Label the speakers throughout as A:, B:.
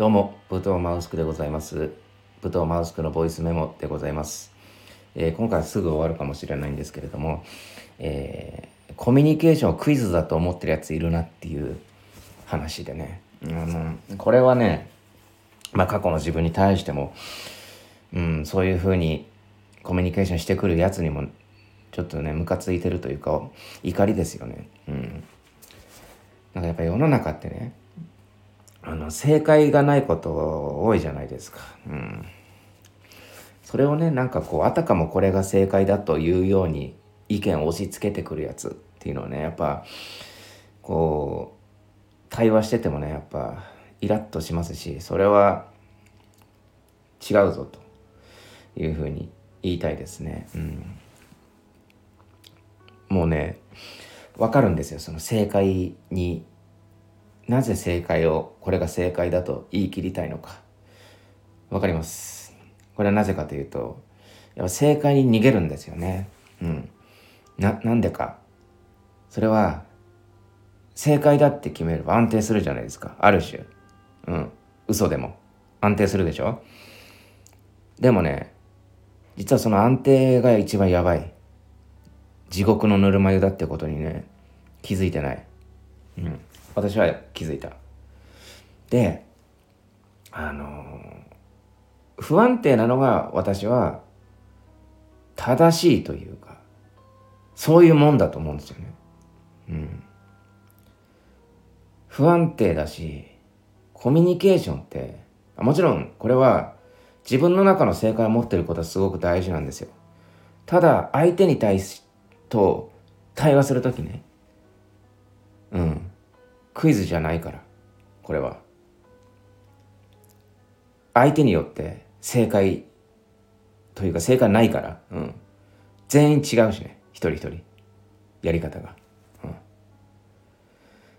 A: どうも、武藤マウスクでございます。武藤マウスクのボイスメモでございます。えー今回すぐ終わるかもしれないんですけれども、えーコミュニケーションをクイズだと思ってるやついるなっていう話でね。あの、これはね、まあ過去の自分に対しても、うん、そういうふうにコミュニケーションしてくるやつにも、ちょっとね、ムカついてるというか、怒りですよね。うん。なんかやっぱ世の中ってね、あの正解がないこと多いじゃないですか。うん。それをね、なんかこう、あたかもこれが正解だというように意見を押し付けてくるやつっていうのはね、やっぱ、こう、対話しててもね、やっぱ、イラッとしますし、それは違うぞというふうに言いたいですね。うん。もうね、わかるんですよ、その正解になぜ正解をこれが正解だと言い切りたいのか。わかります。これはなぜかというとやっぱ正解に逃げるんですよね。うん。ななんでか。それは正解だって決めれば安定するじゃないですか。ある種。うん。嘘でも。安定するでしょ。でもね実はその安定が一番やばい。地獄のぬるま湯だってことにね気づいてない。うん。私は気づいた。であのー不安定なのが私は正しいというかそういうもんだと思うんですよね。うん。不安定だしコミュニケーションってもちろんこれは自分の中の正解を持ってることはすごく大事なんですよ。ただ相手に対しと対話するときね。うん。クイズじゃないからこれは。相手によって正解というか正解ないから、うん、全員違うしね一人一人。やり方が、うん、だ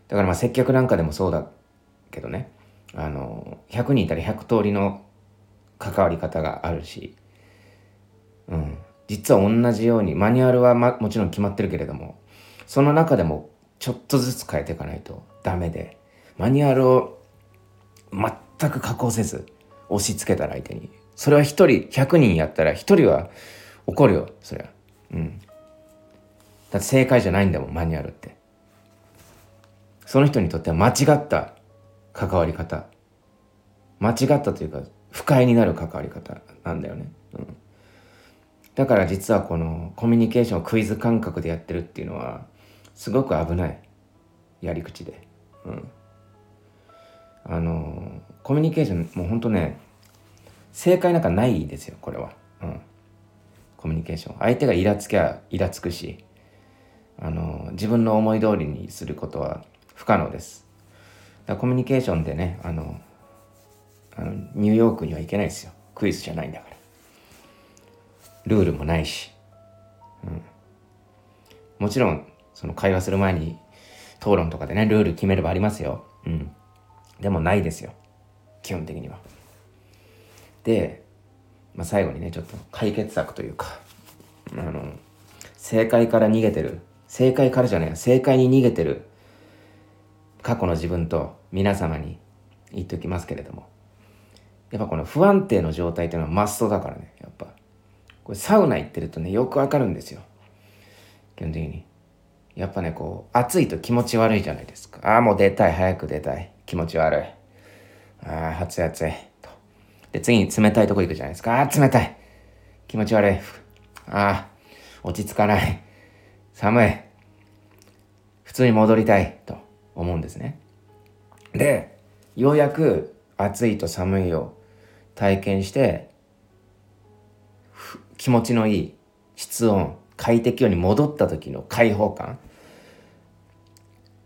A: からまあ接客なんかでもそうだけどね。あの100人いたら100通りの関わり方があるし、うん、実は同じようにマニュアルは、ま、もちろん決まってるけれどもその中でもちょっとずつ変えていかないと。ダメでマニュアルを全く加工せず押し付けたら相手に。それは一人100人やったら一人は怒るよそりゃ。うん。だって正解じゃないんだもんマニュアルって。その人にとっては間違った関わり方。間違ったというか不快になる関わり方なんだよね、うん、だから実はこのコミュニケーションをクイズ感覚でやってるっていうのはすごく危ない。やり口で、うん、あのコミュニケーションもうほんとね正解なんかないですよこれは、うん、コミュニケーション。相手がイラつきゃイラつくしあの自分の思い通りにすることは不可能です。だコミュニケーションでねあのあのニューヨークには行けないですよ。クイズじゃないんだから。ルールもないし、うん、もちろんその会話する前に討論とかでねルール決めればありますよ、うん、でもないですよ。基本的には。で、まあ、最後にねちょっと解決策というかあの正解から逃げてる。正解からじゃない正解に逃げてる。過去の自分と皆様に言っておきますけれども。やっぱこの不安定の状態っていうのはマストだからねやっぱ。これサウナ行ってるとねよくわかるんですよ。基本的に。やっぱねこう暑いと気持ち悪いじゃないですか。ああもう出たい。早く出たい。気持ち悪い。ああ暑い暑い。と。で次に冷たいとこ行くじゃないですか。ああ冷たい。気持ち悪い。ああ落ち着かない。寒い。普通に戻りたい。と思うんですね。でようやく暑いと寒いを体験して気持ちのいい室温快適ように戻った時の解放感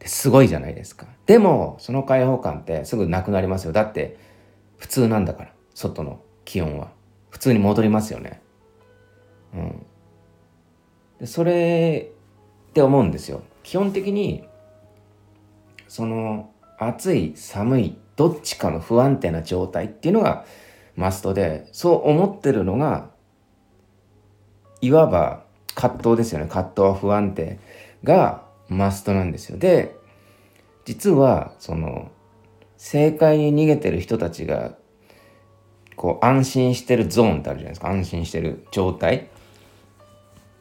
A: すごいじゃないですか。でもその解放感ってすぐなくなりますよ。だって普通なんだから外の気温は。普通に戻りますよね。うん。でそれって思うんですよ。基本的にその暑い寒いどっちかの不安定な状態っていうのがマストでそう思ってるのがいわば葛藤ですよね。葛藤は不安定がマストなんですよ。で実はその正解に逃げてる人たちがこう安心してるゾーンってあるじゃないですか。安心してる状態。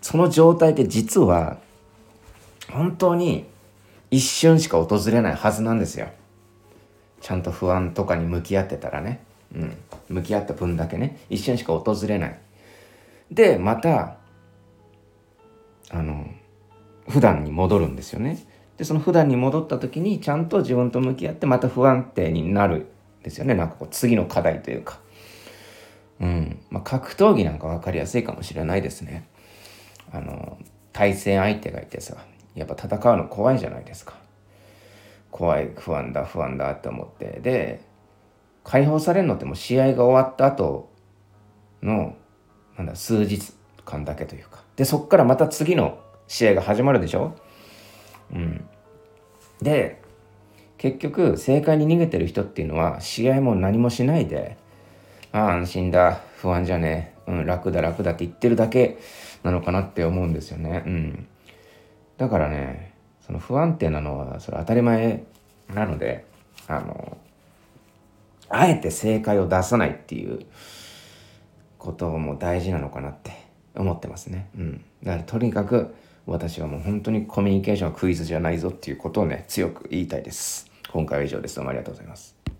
A: その状態って実は本当に一瞬しか訪れないはずなんですよ。ちゃんと不安とかに向き合ってたらね。うん。向き合った分だけね。一瞬しか訪れない。でまたあの普段に戻るんですよね。でその普段に戻った時にちゃんと自分と向き合ってまた不安定になるんですよね。なんかこう次の課題というか。うん。まあ格闘技なんか分かりやすいかもしれないですね。あの対戦相手がいてさやっぱ戦うの怖いじゃないですか。怖い不安だ不安だって思って。で解放されるのってもう試合が終わった後のなんだ数日間だけというか。でそっからまた次の試合が始まるでしょ？うんで結局正解に逃げてる人っていうのは試合も何もしないでああ安心だ不安じゃねえ、うん、楽だ楽だって言ってるだけなのかなって思うんですよねうんだからねその不安定なのはそれ当たり前なのであのあえて正解を出さないっていうことも大事なのかなって思ってますね。うん。だからとにかく私はもう本当にコミュニケーションはクイズじゃないぞっていうことをね、強く言いたいです。今回は以上です。どうもありがとうございます。